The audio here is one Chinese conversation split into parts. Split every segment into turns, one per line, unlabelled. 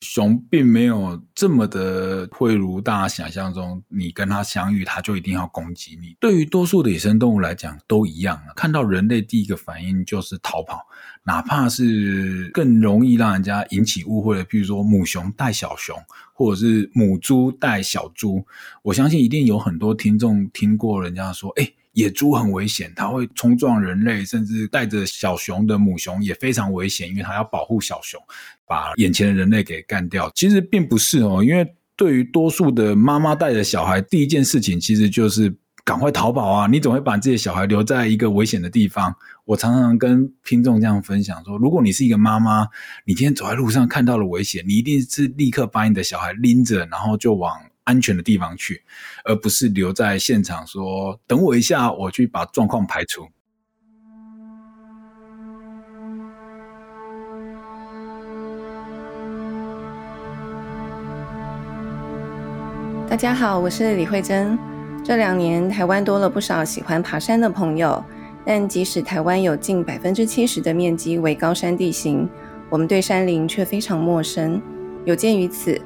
熊并没有这么的会如大家想象中，你跟它相遇，它就一定要攻击你。对于多数的野生动物来讲，都一样啊。看到人类，第一个反应就是逃跑，哪怕是更容易让人家引起误会的，譬如说母熊带小熊，或者是母猪带小猪。我相信一定有很多听众听过人家说，诶野猪很危险，它会冲撞人类，甚至带着小熊的母熊也非常危险，因为它要保护小熊，把眼前的人类给干掉。其实并不是哦，因为对于多数的妈妈带着小孩，第一件事情其实就是赶快逃跑啊！你总会把自己的小孩留在一个危险的地方。我常常跟听众这样分享说，如果你是一个妈妈，你今天走在路上看到了危险，你一定是立刻把你的小孩拎着，然后就往安全的地方去，而不是留在现场说：“等我一下，我去把状况排除。”
大家好，我是李慧珍。这两年，台湾多了不少喜欢爬山的朋友，但即使台湾有近百分之七十的面积为高山地形，我们对山林却非常陌生。有鉴于此，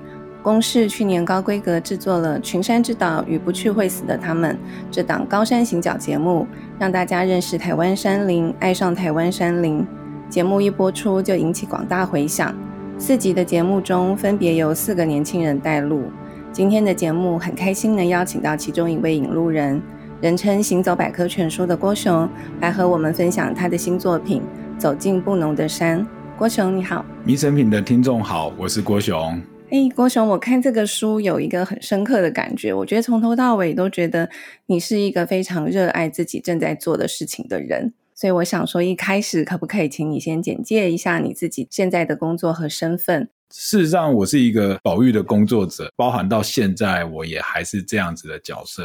公视去年高规格制作了《群山之岛与不去会死的他们》这档高山行脚节目，让大家认识台湾山林，爱上台湾山林。节目一播出就引起广大回响。四集的节目中，分别由四个年轻人带路。今天的节目很开心能邀请到其中一位引路人，人称“行走百科全书”的郭熊，来和我们分享他的新作品《走进布农的山》。郭熊你好，
迷神品的听众好，我是郭熊。
哎，郭雄，我看这个书有一个很深刻的感觉，我觉得从头到尾都觉得你是一个非常热爱自己正在做的事情的人，所以我想说，一开始可不可以请你先简介一下你自己现在的工作和身份？
事实上，我是一个保育的工作者，包含到现在，我也还是这样子的角色。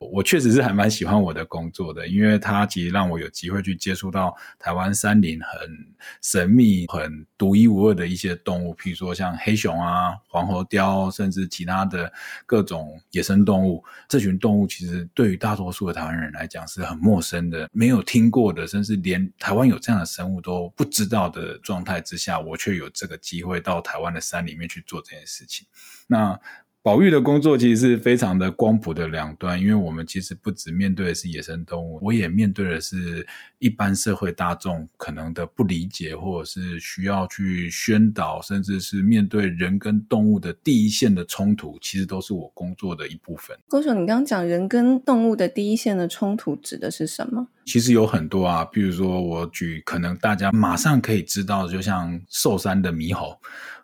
我确实是还蛮喜欢我的工作的，因为它其实让我有机会去接触到台湾山林很神秘、很独一无二的一些动物，譬如说像黑熊啊、黄喉貂，甚至其他的各种野生动物。这群动物其实对于大多数的台湾人来讲是很陌生的，没有听过的，甚至连台湾有这样的生物都不知道的状态之下，我却有这个机会到台湾。的山里面去做这件事情，那保育的工作其实是非常的光谱的两端，因为我们其实不只面对的是野生动物，我也面对的是一般社会大众可能的不理解，或者是需要去宣导，甚至是面对人跟动物的第一线的冲突，其实都是我工作的一部分。
郭熊，你刚刚讲人跟动物的第一线的冲突指的是什么？
其实有很多啊，比如说我举可能大家马上可以知道，就像寿山的猕猴。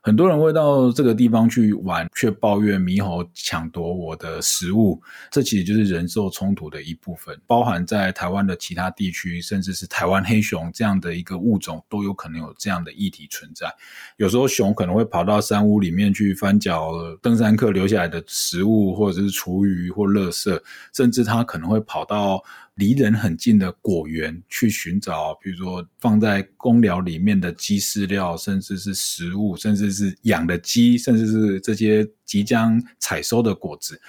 很多人会到这个地方去玩，却抱怨猕猴抢夺我的食物。这其实就是人兽冲突的一部分，包含在台湾的其他地区，甚至是台湾黑熊这样的一个物种，都有可能有这样的议题存在。有时候熊可能会跑到山屋里面去翻搅登山客留下来的食物，或者是厨余或垃圾，甚至它可能会跑到离人很近的果园去寻找，比如说放在公寮里面的鸡饲料，甚至是食物，甚至是养的鸡，甚至是这些即将采收的果子。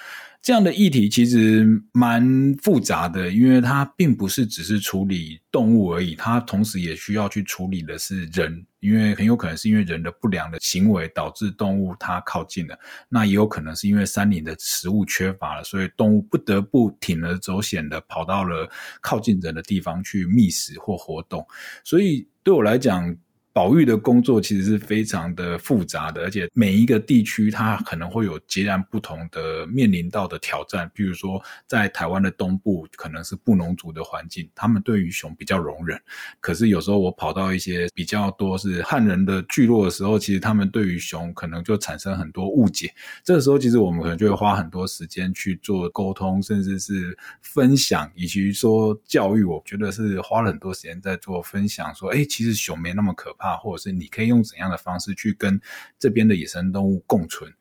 这样的议题其实蛮复杂的，因为它并不是只是处理动物而已，它同时也需要去处理的是人，因为很有可能是因为人的不良的行为导致动物它靠近了，那也有可能是因为山林的食物缺乏了，所以动物不得不铤而走险的跑到了靠近人的地方去觅食或活动，所以对我来讲。保育的工作其实是非常的复杂的，而且每一个地区它可能会有截然不同的面临到的挑战。比如说，在台湾的东部可能是布农族的环境，他们对于熊比较容忍。可是有时候我跑到一些比较多是汉人的聚落的时候，其实他们对于熊可能就产生很多误解。这个时候，其实我们可能就会花很多时间去做沟通，甚至是分享，以及说教育。我觉得是花了很多时间在做分享，说，哎，其实熊没那么可怕。啊，或者是你可以用怎样的方式去跟这边的野生动物共存，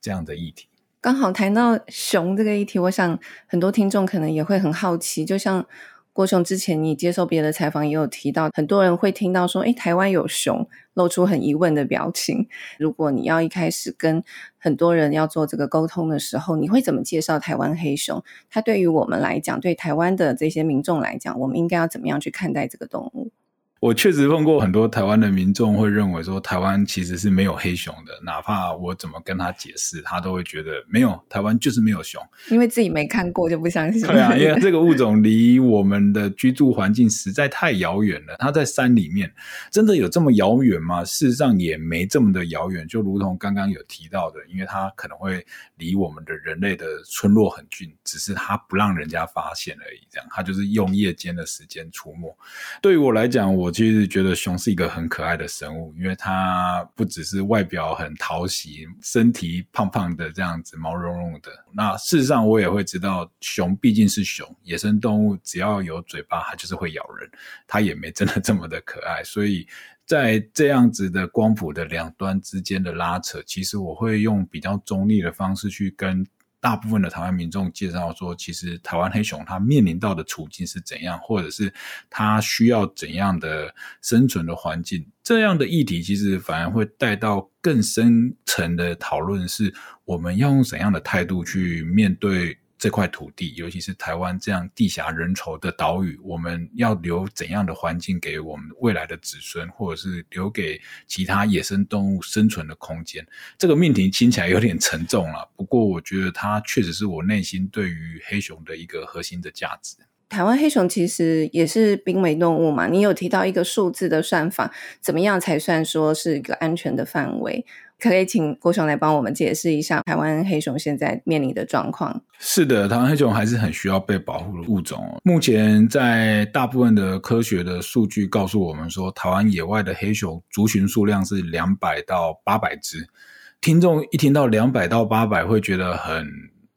这样的议题。
刚好谈到熊这个议题，我想很多听众可能也会很好奇。就像郭雄之前你接受别的采访也有提到，很多人会听到说，诶，台湾有熊，露出很疑问的表情。如果你要一开始跟很多人要做这个沟通的时候，你会怎么介绍台湾黑熊？它对于我们来讲，对台湾的这些民众来讲，我们应该要怎么样去看待这个动物？
我确实碰过很多台湾的民众会认为说，台湾其实是没有黑熊的，哪怕我怎么跟他解释，他都会觉得没有，台湾就是没有熊，
因为自己没看过就不相信。
对啊，因为这个物种离我们的居住环境实在太遥远了。它在山里面，真的有这么遥远吗？事实上也没这么的遥远，就如同刚刚有提到的，因为它可能会离我们的人类的村落很近，只是它不让人家发现而已。这样，它就是用夜间的时间出没。对于我来讲，我其实觉得熊是一个很可爱的生物，因为它不只是外表很讨喜，身体胖胖的这样子，毛茸茸的。那事实上，我也会知道，熊毕竟是熊，野生动物，只要有嘴巴，它就是会咬人。它也没真的这么的可爱，所以在这样子的光谱的两端之间的拉扯，其实我会用比较中立的方式去跟大部分的台湾民众介绍说，其实台湾黑熊它面临到的处境是怎样，或者是它需要怎样的生存的环境，这样的议题其实反而会带到更深层的讨论，是我们要用怎样的态度去面对这块土地，尤其是台湾这样地狭人稠的岛屿，我们要留怎样的环境给我们未来的子孙，或者是留给其他野生动物生存的空间？这个命题听起来有点沉重了，不过我觉得它确实是我内心对于黑熊的一个核心的价值。
台湾黑熊其实也是濒危动物嘛，你有提到一个数字的算法，怎么样才算说是一个安全的范围？可以请郭雄来帮我们解释一下台湾黑熊现在面临的状况。
是的，台湾黑熊还是很需要被保护的物种。目前在大部分的科学的数据告诉我们说，台湾野外的黑熊族群数量是两百到八百只。听众一听到两百到八百，会觉得很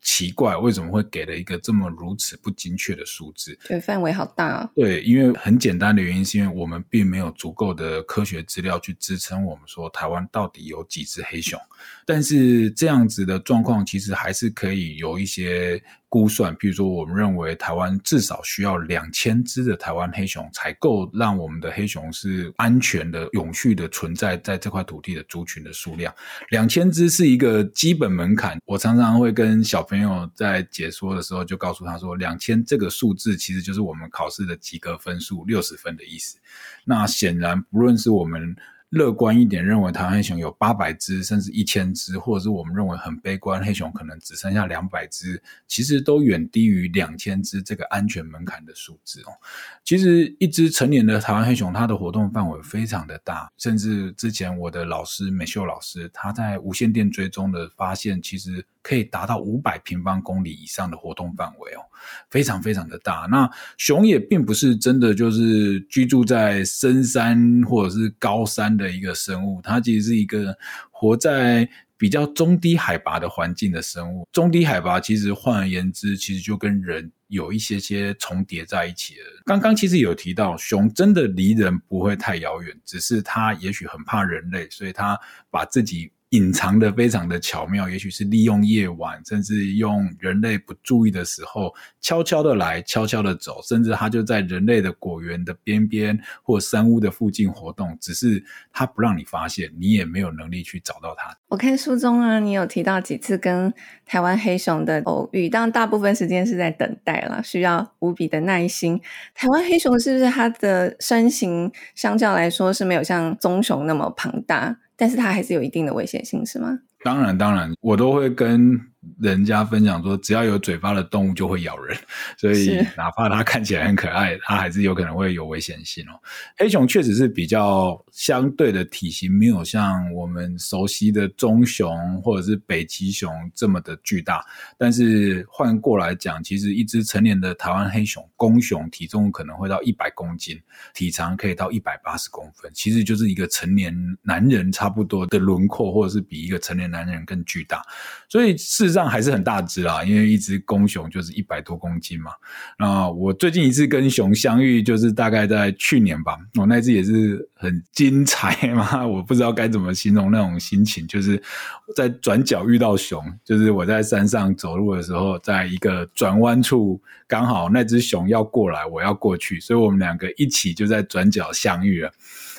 奇怪，为什么会给了一个这么如此不精确的数字？
对，范围好大哦。
对，因为很简单的原因是因为我们并没有足够的科学资料去支撑我们说台湾到底有几只黑熊。但是这样子的状况其实还是可以有一些。估算，譬如说，我们认为台湾至少需要两千只的台湾黑熊，才够让我们的黑熊是安全的、永续的存在在这块土地的族群的数量。两千只是一个基本门槛。我常常会跟小朋友在解说的时候，就告诉他说，两千这个数字其实就是我们考试的及格分数六十分的意思。那显然，不论是我们。乐观一点，认为台湾黑熊有八百只，甚至一千只，或者是我们认为很悲观，黑熊可能只剩下两百只，其实都远低于两千只这个安全门槛的数字哦。其实，一只成年的台湾黑熊，它的活动范围非常的大，甚至之前我的老师美秀老师，他在无线电追踪的发现，其实。可以达到五百平方公里以上的活动范围哦，非常非常的大。那熊也并不是真的就是居住在深山或者是高山的一个生物，它其实是一个活在比较中低海拔的环境的生物。中低海拔其实换而言之，其实就跟人有一些些重叠在一起了。刚刚其实有提到，熊真的离人不会太遥远，只是它也许很怕人类，所以它把自己。隐藏的非常的巧妙，也许是利用夜晚，甚至用人类不注意的时候，悄悄的来，悄悄的走，甚至它就在人类的果园的边边或山屋的附近活动，只是它不让你发现，你也没有能力去找到它。
我看书中啊，你有提到几次跟台湾黑熊的偶遇，当然大部分时间是在等待啦，需要无比的耐心。台湾黑熊是不是它的身形相较来说是没有像棕熊那么庞大？但是它还是有一定的危险性，是吗？
当然，当然，我都会跟人家分享说，只要有嘴巴的动物就会咬人，所以哪怕它看起来很可爱，它还是有可能会有危险性哦。黑熊确实是比较相对的体型，没有像我们熟悉的棕熊或者是北极熊这么的巨大。但是换过来讲，其实一只成年的台湾黑熊公熊体重可能会到一百公斤，体长可以到一百八十公分，其实就是一个成年男人差不多的轮廓，或者是比一个成年男人更巨大。所以事实上还是很大只啦，因为一只公熊就是一百多公斤嘛。那我最近一次跟熊相遇，就是大概在去年吧。我那次也是很精彩嘛，我不知道该怎么形容那种心情，就是在转角遇到熊，就是我在山上走路的时候，在一个转弯处，刚好那只熊要过来，我要过去，所以我们两个一起就在转角相遇了。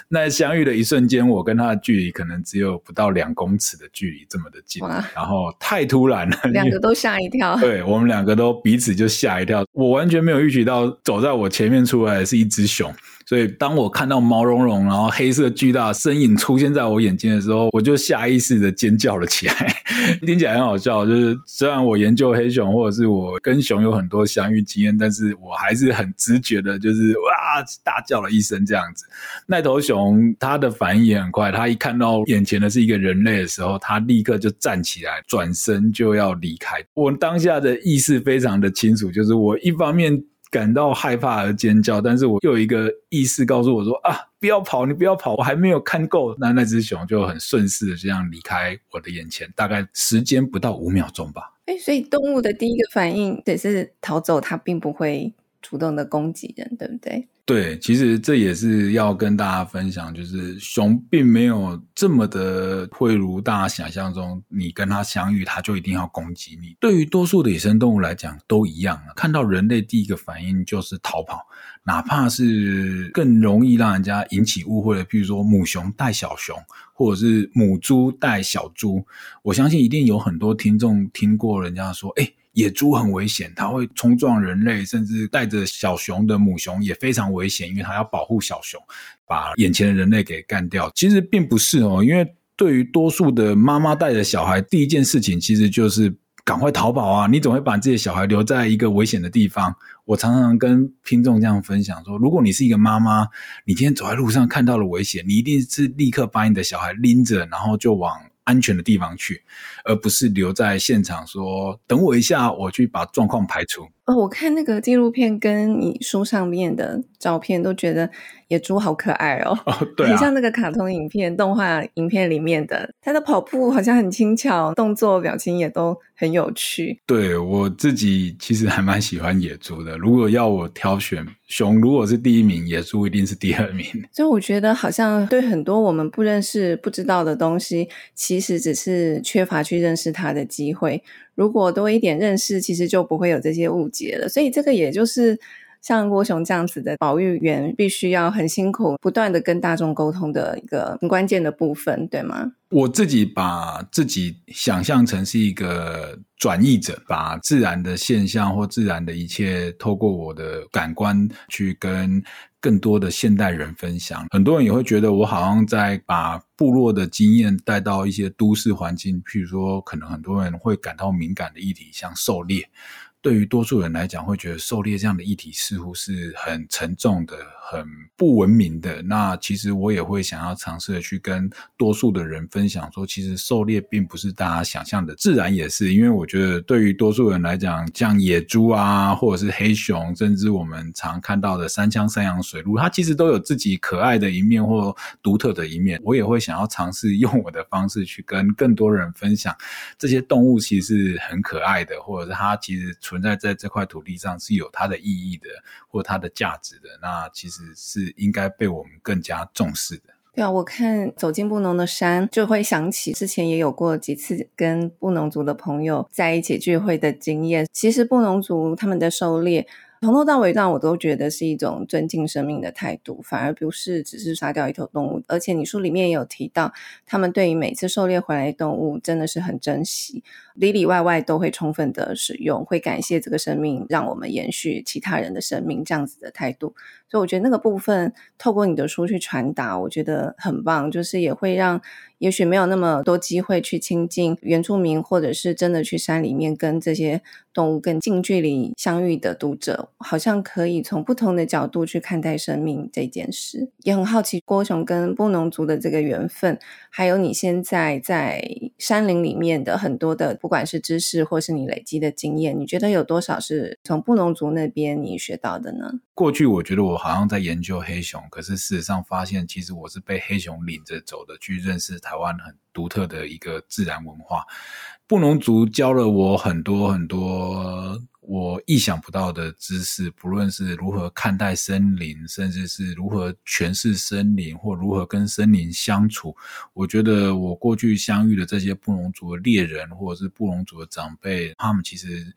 那相遇的一瞬间，我跟他的距离可能只有不到两公尺的距离，这么的近。哇然后太突然了，
两个都吓一跳。
对，我们两个都彼此就吓一跳，我完全没有预期到走在我前面出来的是一只熊。所以，当我看到毛茸茸、然后黑色巨大身影出现在我眼前的时候，我就下意识的尖叫了起来。听起来很好笑，就是虽然我研究黑熊，或者是我跟熊有很多相遇经验，但是我还是很直觉的，就是哇，大叫了一声这样子。那头熊它的反应也很快，它一看到眼前的是一个人类的时候，它立刻就站起来，转身就要离开。我当下的意识非常的清楚，就是我一方面。感到害怕而尖叫，但是我又有一个意识告诉我说：“啊，不要跑，你不要跑，我还没有看够。”那那只熊就很顺势的这样离开我的眼前，大概时间不到五秒钟吧。
哎，所以动物的第一个反应只是逃走，它并不会主动的攻击人，对不对？
对，其实这也是要跟大家分享，就是熊并没有这么的会如大家想象中，你跟它相遇，它就一定要攻击你。对于多数的野生动物来讲，都一样。看到人类第一个反应就是逃跑，哪怕是更容易让人家引起误会的，譬如说母熊带小熊，或者是母猪带小猪，我相信一定有很多听众听过人家说，哎。野猪很危险，它会冲撞人类，甚至带着小熊的母熊也非常危险，因为它要保护小熊，把眼前的人类给干掉。其实并不是哦，因为对于多数的妈妈带着小孩，第一件事情其实就是赶快逃跑啊！你总会把自己的小孩留在一个危险的地方。我常常跟听众这样分享说，如果你是一个妈妈，你今天走在路上看到了危险，你一定是立刻把你的小孩拎着，然后就往安全的地方去，而不是留在现场说等我一下，我去把状况排除。
哦，我看那个纪录片跟你书上面的照片，都觉得野猪好可爱哦。哦，对 啊，很像那个卡通影片、动画影片里面的，它的跑步好像很轻巧，动作表情也都很有趣。
对，我自己其实还蛮喜欢野猪的。如果要我挑选，熊如果是第一名，野猪一定是第二名。
所以我觉得，好像对很多我们不认识、不知道的东西，其实只是缺乏去认识它的机会。如果多一点认识，其实就不会有这些误解了。所以这个也就是像郭雄这样子的保育员，必须要很辛苦，不断的跟大众沟通的一个很关键的部分，对吗？
我自己把自己想象成是一个转译者，把自然的现象或自然的一切，透过我的感官去跟更多的现代人分享，很多人也会觉得我好像在把部落的经验带到一些都市环境，譬如说，可能很多人会感到敏感的议题，像狩猎。对于多数人来讲，会觉得狩猎这样的议题似乎是很沉重的、很不文明的。那其实我也会想要尝试的去跟多数的人分享说，其实狩猎并不是大家想象的，自然也是。因为我觉得对于多数人来讲，像野猪啊，或者是黑熊，甚至我们常看到的三枪三羊、水鹿，它其实都有自己可爱的一面或独特的一面。我也会想要尝试用我的方式去跟更多人分享，这些动物其实是很可爱的，或者是它其实存在在这块土地上是有它的意义的，或它的价值的，那其实是应该被我们更加重视的。
对啊，我看走进布农的山，就会想起之前也有过几次跟布农族的朋友在一起聚会的经验。其实布农族他们的狩猎，从头到尾让我都觉得是一种尊敬生命的态度，反而不是只是杀掉一头动物。而且你书里面也有提到，他们对于每次狩猎回来的动物真的是很珍惜。里里外外都会充分的使用，会感谢这个生命，让我们延续其他人的生命，这样子的态度。所以我觉得那个部分透过你的书去传达，我觉得很棒，就是也会让也许没有那么多机会去亲近原住民，或者是真的去山里面跟这些动物更近距离相遇的读者，好像可以从不同的角度去看待生命这件事。也很好奇郭雄跟布农族的这个缘分，还有你现在在山林里面的很多的。不管是知识或是你累积的经验，你觉得有多少是从布农族那边你学到的呢？
过去我觉得我好像在研究黑熊，可是事实上发现，其实我是被黑熊领着走的，去认识台湾很独特的一个自然文化。布农族教了我很多很多。我意想不到的知识，不论是如何看待森林，甚至是如何诠释森林，或如何跟森林相处，我觉得我过去相遇的这些布隆族的猎人，或者是布隆族的长辈，他们其实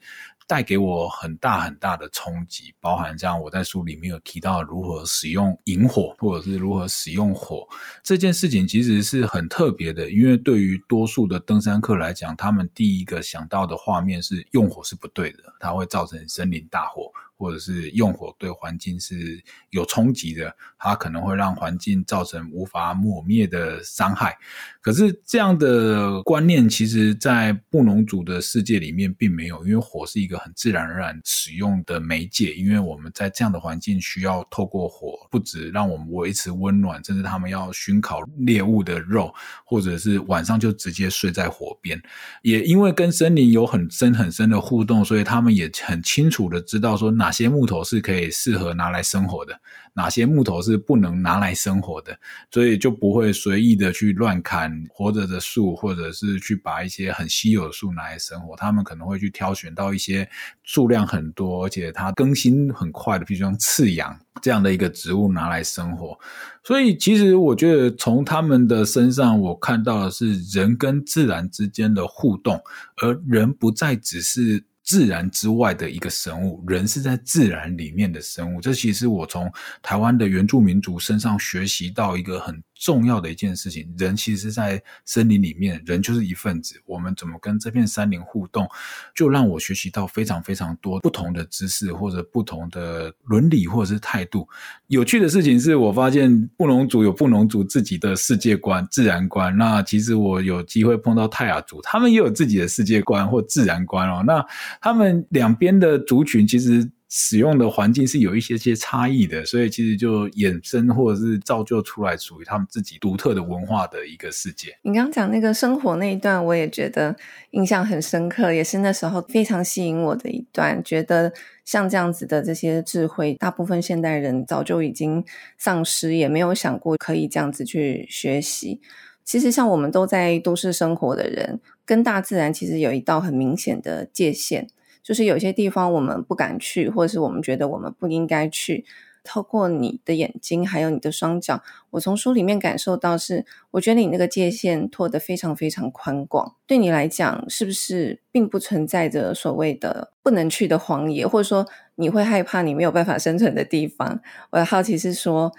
带给我很大很大的冲击，包含这样我在书里面有提到如何使用引火，或者是如何使用火这件事情，其实是很特别的，因为对于多数的登山客来讲，他们第一个想到的画面是用火是不对的，它会造成森林大火。或者是用火对环境是有冲击的，它可能会让环境造成无法抹灭的伤害。可是这样的观念，其实在布农族的世界里面并没有，因为火是一个很自然而然使用的媒介。因为我们在这样的环境需要透过火，不止让我们维持温暖，甚至他们要熏烤猎物的肉，或者是晚上就直接睡在火边。也因为跟森林有很深很深的互动，所以他们也很清楚的知道说哪。哪些木头是可以适合拿来生火的，哪些木头是不能拿来生火的，所以就不会随意的去乱砍活着的树，或者是去把一些很稀有的树拿来生火。他们可能会去挑选到一些数量很多，而且它更新很快的，比如说赤杨这样的一个植物拿来生火。所以，其实我觉得从他们的身上，我看到的是人跟自然之间的互动，而人不再只是。自然之外的一个生物，人是在自然里面的生物。这其实我从台湾的原住民族身上学习到一个很重要的一件事情，人其实，在森林里面，人就是一份子。我们怎么跟这片山林互动，就让我学习到非常非常多不同的知识，或者不同的伦理，或者是态度。有趣的事情是我发现布农族有布农族自己的世界观、自然观。那其实我有机会碰到泰雅族，他们也有自己的世界观或自然观哦。那他们两边的族群其实。使用的环境是有一些些差异的，所以其实就衍生或者是造就出来属于他们自己独特的文化的一个世界。
你刚刚讲那个生活那一段，我也觉得印象很深刻，也是那时候非常吸引我的一段。觉得像这样子的这些智慧，大部分现代人早就已经丧失，也没有想过可以这样子去学习。其实像我们都在都市生活的人，跟大自然其实有一道很明显的界限。就是有些地方我们不敢去，或者是我们觉得我们不应该去。透过你的眼睛，还有你的双脚，我从书里面感受到是，我觉得你那个界限拓得非常非常宽广。对你来讲，是不是并不存在着所谓的不能去的荒野，或者说你会害怕你没有办法生存的地方？我的好奇是说。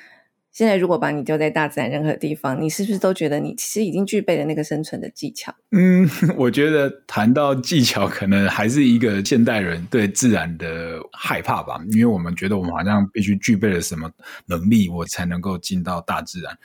现在如果把你丢在大自然任何地方，你是不是都觉得你其实已经具备了那个生存的技巧？
嗯，我觉得谈到技巧，可能还是一个现代人对自然的害怕吧，因为我们觉得我们好像必须具备了什么能力，我才能够进到大自然。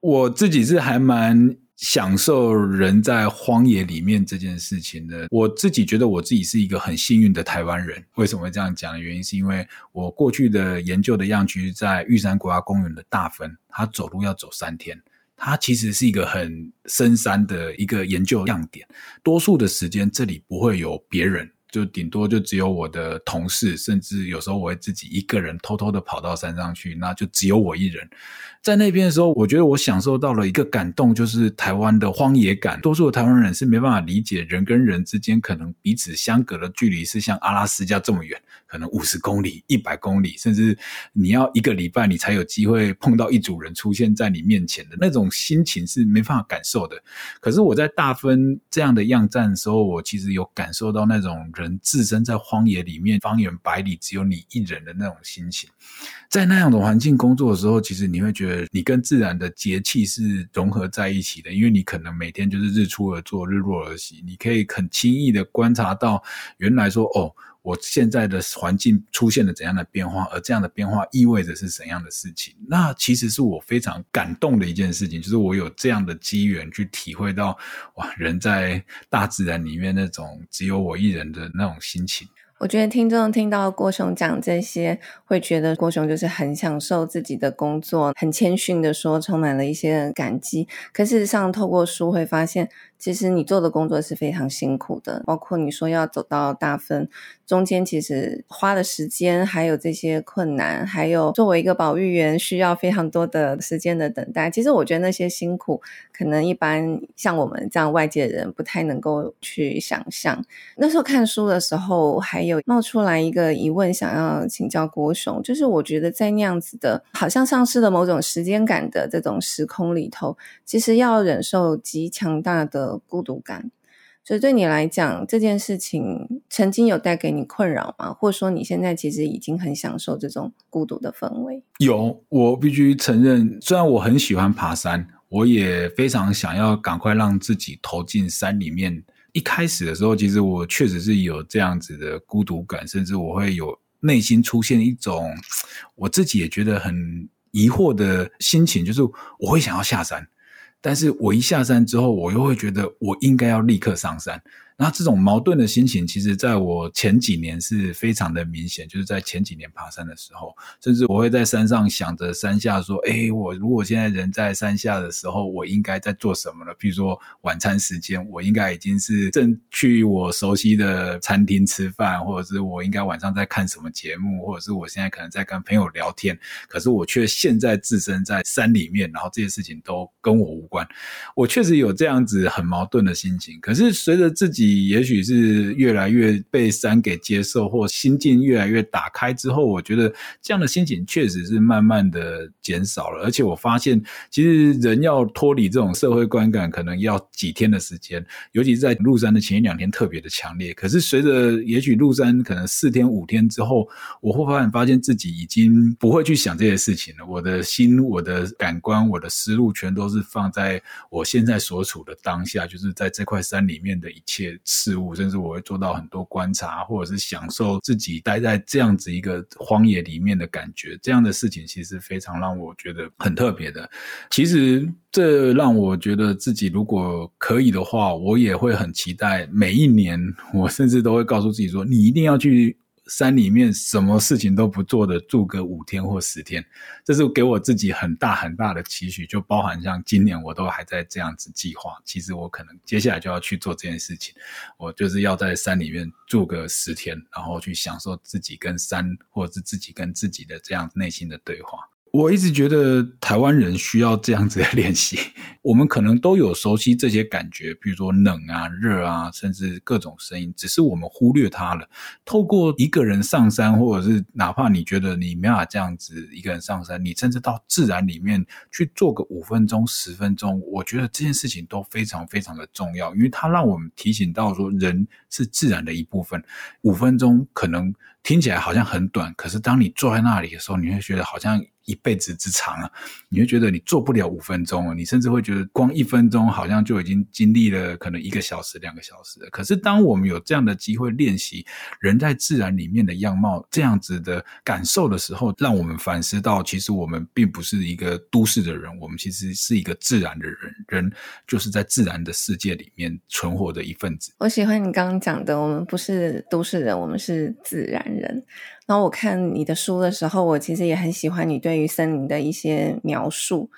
我自己是还蛮。享受人在荒野里面这件事情呢，我自己觉得我自己是一个很幸运的台湾人。为什么会这样讲的原因，是因为我过去的研究的样区在玉山国家公园的大分，它走路要走三天，它其实是一个很深山的一个研究样点。多数的时间这里不会有别人。就顶多就只有我的同事，甚至有时候我会自己一个人偷偷的跑到山上去，那就只有我一人在那边的时候，我觉得我享受到了一个感动，就是台湾的荒野感。多数台湾人是没办法理解人跟人之间可能彼此相隔的距离是像阿拉斯加这么远，可能五十公里、一百公里，甚至你要一个礼拜你才有机会碰到一组人出现在你面前的那种心情是没办法感受的。可是我在大分这样的样站的时候，我其实有感受到那种。人置身在荒野里面，方圆百里只有你一人的那种心情，在那样的环境工作的时候，其实你会觉得你跟自然的节气是融合在一起的，因为你可能每天就是日出而作，日落而息，你可以很轻易的观察到，原来说哦。我现在的环境出现了怎样的变化，而这样的变化意味着是怎样的事情？那其实是我非常感动的一件事情，就是我有这样的机缘去体会到，哇，人在大自然里面那种只有我一人的那种心情。
我觉得听众听到郭雄讲这些，会觉得郭雄就是很享受自己的工作，很谦逊的说，充满了一些感激。可事实上，透过书会发现，其实你做的工作是非常辛苦的，包括你说要走到大分，中间其实花的时间，还有这些困难，还有作为一个保育员需要非常多的时间的等待。其实我觉得那些辛苦，可能一般像我们这样外界的人不太能够去想象。那时候看书的时候，还有有冒出来一个疑问，想要请教郭雄，就是我觉得在那样子的，好像丧失了某种时间感的这种时空里头，其实要忍受极强大的。孤独感，所以对你来讲，这件事情曾经有带给你困扰吗？或者说你现在其实已经很享受这种孤独的氛围？
有，我必须承认，虽然我很喜欢爬山，我也非常想要赶快让自己投进山里面。一开始的时候，其实我确实是有这样子的孤独感，甚至我会有内心出现一种我自己也觉得很疑惑的心情，就是我会想要下山，但是我一下山之后，我又会觉得我应该要立刻上山。那这种矛盾的心情，其实在我前几年是非常的明显。就是在前几年爬山的时候，甚至我会在山上想着山下说：“哎，我如果现在人在山下的时候，我应该在做什么呢？比如说晚餐时间，我应该已经是正去我熟悉的餐厅吃饭，或者是我应该晚上在看什么节目，或者是我现在可能在跟朋友聊天。可是我却现在置身在山里面，然后这些事情都跟我无关。我确实有这样子很矛盾的心情。可是随着自己。也许是越来越被山给接受，或心境越来越打开之后，我觉得这样的心情确实是慢慢的减少了。而且我发现，其实人要脱离这种社会观感，可能要几天的时间，尤其是在入山的前一两天特别的强烈。可是随着也许入山可能四天五天之后，我会发现发现自己已经不会去想这些事情了。我的心、我的感官、我的思路，全都是放在我现在所处的当下，就是在这块山里面的一切。事物，甚至我会做到很多观察，或者是享受自己待在这样子一个荒野里面的感觉。这样的事情其实非常让我觉得很特别的。其实这让我觉得自己如果可以的话，我也会很期待每一年，我甚至都会告诉自己说：“你一定要去。”山里面什么事情都不做的住个五天或十天，这是给我自己很大很大的期许，就包含像今年我都还在这样子计划。其实我可能接下来就要去做这件事情，我就是要在山里面住个十天，然后去享受自己跟山或者是自己跟自己的这样内心的对话。我一直觉得台湾人需要这样子的练习。我们可能都有熟悉这些感觉，比如说冷啊、热啊，甚至各种声音，只是我们忽略它了。透过一个人上山，或者是哪怕你觉得你没法这样子一个人上山，你甚至到自然里面去做个五分钟、十分钟，我觉得这件事情都非常非常的重要，因为它让我们提醒到说，人是自然的一部分。五分钟可能听起来好像很短，可是当你坐在那里的时候，你会觉得好像。一辈子之长啊，你会觉得你做不了五分钟啊，你甚至会觉得光一分钟好像就已经经历了可能一个小时、两个小时了。可是当我们有这样的机会练习人在自然里面的样貌，这样子的感受的时候，让我们反思到，其实我们并不是一个都市的人，我们其实是一个自然的人。人就是在自然的世界里面存活的一份子。
我喜欢你刚刚讲的，我们不是都市人，我们是自然人。然后我看你的书的时候，我其实也很喜欢你对于森林的一些描述。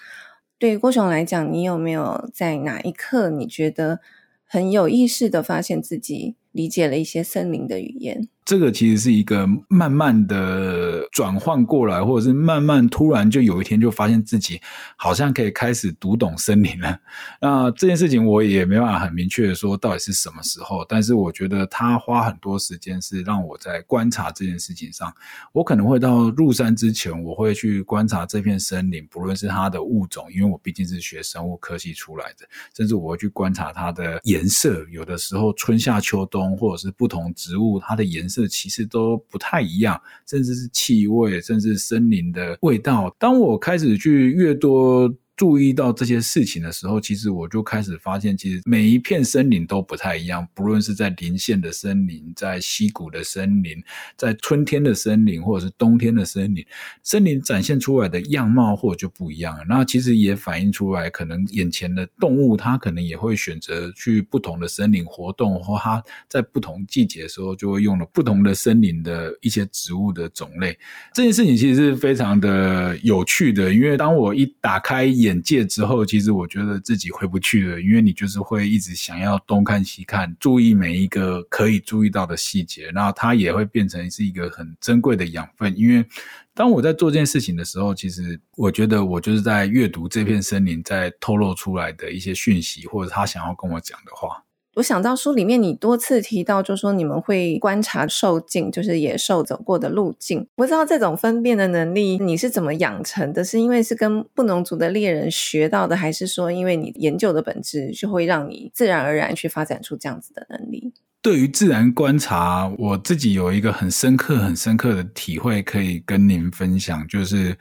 对于郭雄来讲，你有没有在哪一刻你觉得很有意识的发现自己理解了一些森林的语言？
这个其实是一个慢慢的转换过来，或者是慢慢突然就有一天就发现自己好像可以开始读懂森林了。那这件事情我也没办法很明确的说到底是什么时候，但是我觉得他花很多时间是让我在观察这件事情上。我可能会到入山之前，我会去观察这片森林，不论是它的物种，因为我毕竟是学生物科技出来的，甚至我会去观察它的颜色。有的时候春夏秋冬，或者是不同植物它的颜色。这其实都不太一样，甚至是气味，甚至森林的味道。当我开始去越多。注意到这些事情的时候，其实我就开始发现，其实每一片森林都不太一样。不论是在林线的森林，在溪谷的森林，在春天的森林，或者是冬天的森林，森林展现出来的样貌或就不一样。那其实也反映出来，可能眼前的动物它可能也会选择去不同的森林活动，或它在不同季节的时候就会用了不同的森林的一些植物的种类。这件事情其实是非常的有趣的，因为当我一打开。眼界之后，其实我觉得自己回不去了，因为你就是会一直想要东看西看，注意每一个可以注意到的细节，然后它也会变成是一个很珍贵的养分。因为当我在做这件事情的时候，其实我觉得我就是在阅读这片森林在透露出来的一些讯息，或者他想要跟我讲的话。
我想到书里面你多次提到，就是说你们会观察兽径，就是野兽走过的路径。不知道这种分辨的能力你是怎么养成的？是因为是跟布农族的猎人学到的，还是说因为你研究的本质就会让你自然而然去发展出这样子的能力？
对于自然观察，我自己有一个很深刻、很深刻的体会，可以跟您分享。就是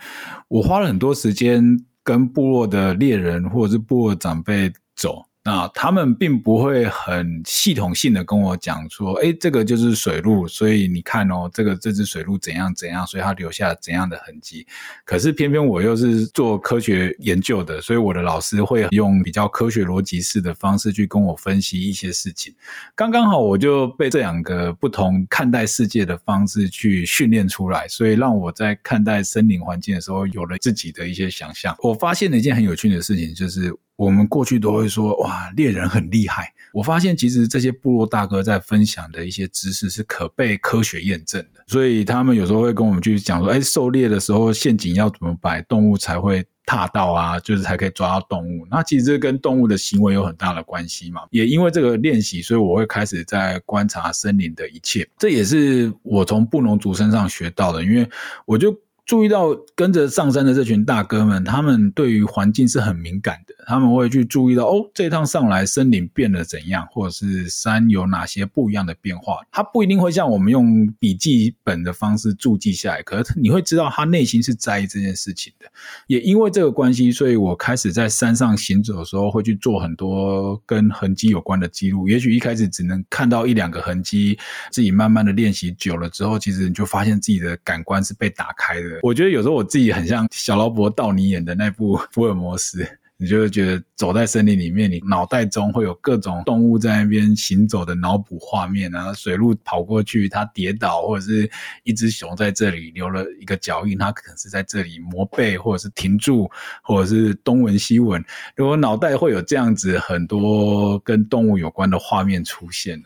我花了很多时间跟部落的猎人或者是部落长辈走。那他们并不会很系统性的跟我讲说，诶，这个就是水路，所以你看哦，这个这只水路怎样怎样，所以它留下怎样的痕迹。可是偏偏我又是做科学研究的，所以我的老师会用比较科学逻辑式的方式去跟我分析一些事情。刚刚好，我就被这两个不同看待世界的方式去训练出来，所以让我在看待森林环境的时候有了自己的一些想象。我发现了一件很有趣的事情，就是。我们过去都会说，哇，猎人很厉害。我发现其实这些部落大哥在分享的一些知识是可被科学验证的，所以他们有时候会跟我们去讲说，哎，狩猎的时候陷阱要怎么摆，动物才会踏到啊，就是才可以抓到动物。那其实这跟动物的行为有很大的关系嘛。也因为这个练习，所以我会开始在观察森林的一切。这也是我从布农族身上学到的，因为我就。注意到跟着上山的这群大哥们，他们对于环境是很敏感的。他们会去注意到，哦，这趟上来森林变了怎样，或者是山有哪些不一样的变化。他不一定会像我们用笔记本的方式注记下来，可是你会知道他内心是在意这件事情的。也因为这个关系，所以我开始在山上行走的时候，会去做很多跟痕迹有关的记录。也许一开始只能看到一两个痕迹，自己慢慢的练习久了之后，其实你就发现自己的感官是被打开的。我觉得有时候我自己很像小劳勃道尼演的那部福尔摩斯，你就会觉得走在森林里面，你脑袋中会有各种动物在那边行走的脑补画面，然后水路跑过去，它跌倒，或者是一只熊在这里留了一个脚印，它可能是在这里磨背，或者是停住，或者是东闻西闻。如果脑袋会有这样子很多跟动物有关的画面出现。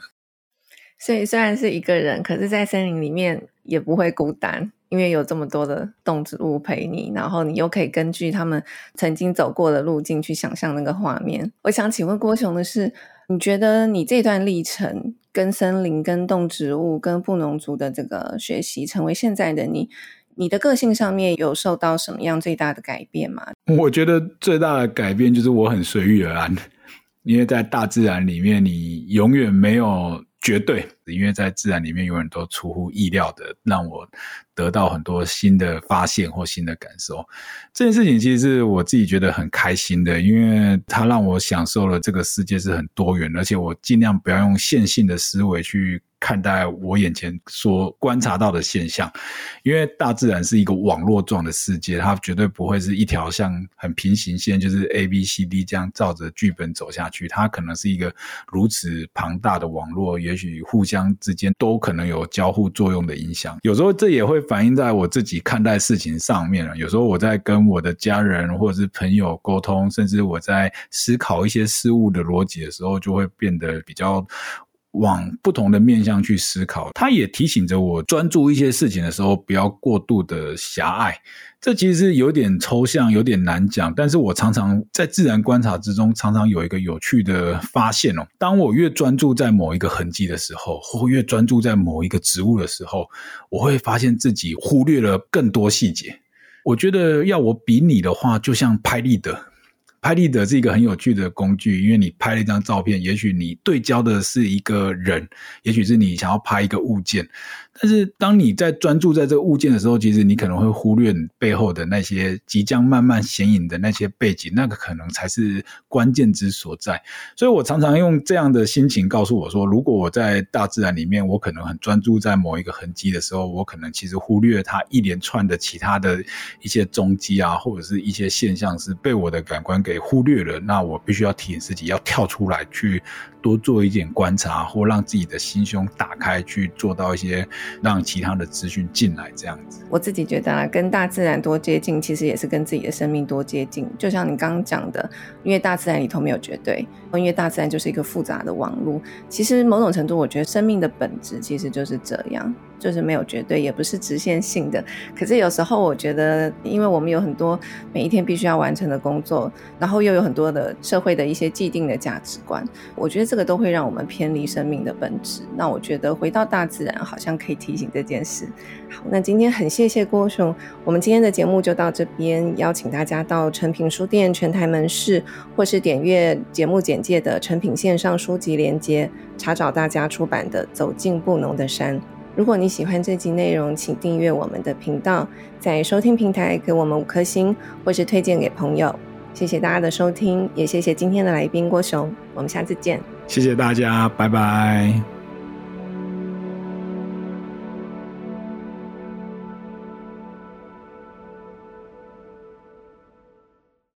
所以虽然是一个人，可是在森林里面也不会孤单。因为有这么多的动植物陪你，然后你又可以根据他们曾经走过的路径去想象那个画面。我想请问郭熊的是，你觉得你这段历程跟森林、跟动植物、跟布农族的这个学习，成为现在的你，你的个性上面有受到什么样最大的改变吗？
我觉得最大的改变就是我很随遇而安，因为在大自然里面，你永远没有绝对，因为在自然里面有很多出乎意料的让我。得到很多新的发现或新的感受，这件事情其实是我自己觉得很开心的，因为它让我享受了这个世界是很多元，而且我尽量不要用线性的思维去看待我眼前所观察到的现象，因为大自然是一个网络状的世界，它绝对不会是一条像很平行线，就是 A B C D 这样照着剧本走下去，它可能是一个如此庞大的网络，也许互相之间都可能有交互作用的影响，有时候这也会。反映在我自己看待事情上面了。有时候我在跟我的家人或者是朋友沟通，甚至我在思考一些事物的逻辑的时候，就会变得比较往不同的面向去思考。它也提醒着我，专注一些事情的时候，不要过度的狭隘。这其实是有点抽象，有点难讲。但是我常常在自然观察之中，常常有一个有趣的发现哦。当我越专注在某一个痕迹的时候，或越专注在某一个植物的时候，我会发现自己忽略了更多细节。我觉得要我比拟的话，就像拍立得。拍立得是一个很有趣的工具，因为你拍了一张照片，也许你对焦的是一个人，也许是你想要拍一个物件。但是，当你在专注在这个物件的时候，其实你可能会忽略背后的那些即将慢慢显影的那些背景，那个可能才是关键之所在。所以我常常用这样的心情告诉我说，如果我在大自然里面，我可能很专注在某一个痕迹的时候，我可能其实忽略它一连串的其他的一些踪迹啊，或者是一些现象是被我的感官给忽略了。那我必须要提醒自己，要跳出来去多做一点观察，或让自己的心胸打开，去做到一些。让其他的资讯进来，这样子。
我自己觉得啊，跟大自然多接近，其实也是跟自己的生命多接近。就像你刚刚讲的，因为大自然里头没有绝对，因为大自然就是一个复杂的网络。其实某种程度，我觉得生命的本质其实就是这样。就是没有绝对，也不是直线性的。可是有时候我觉得，因为我们有很多每一天必须要完成的工作，然后又有很多的社会的一些既定的价值观，我觉得这个都会让我们偏离生命的本质。那我觉得回到大自然，好像可以提醒这件事。好，那今天很谢谢郭熊，我们今天的节目就到这边，邀请大家到诚品书店全台门市，或是点阅节目简介的诚品线上书籍连接，查找大家出版的《走进布农的山》。如果你喜欢这集内容，请订阅我们的频道，在收听平台给我们五颗星，或是推荐给朋友。谢谢大家的收听，也谢谢今天的来宾郭雄。我们下次见。
谢谢大家，拜拜。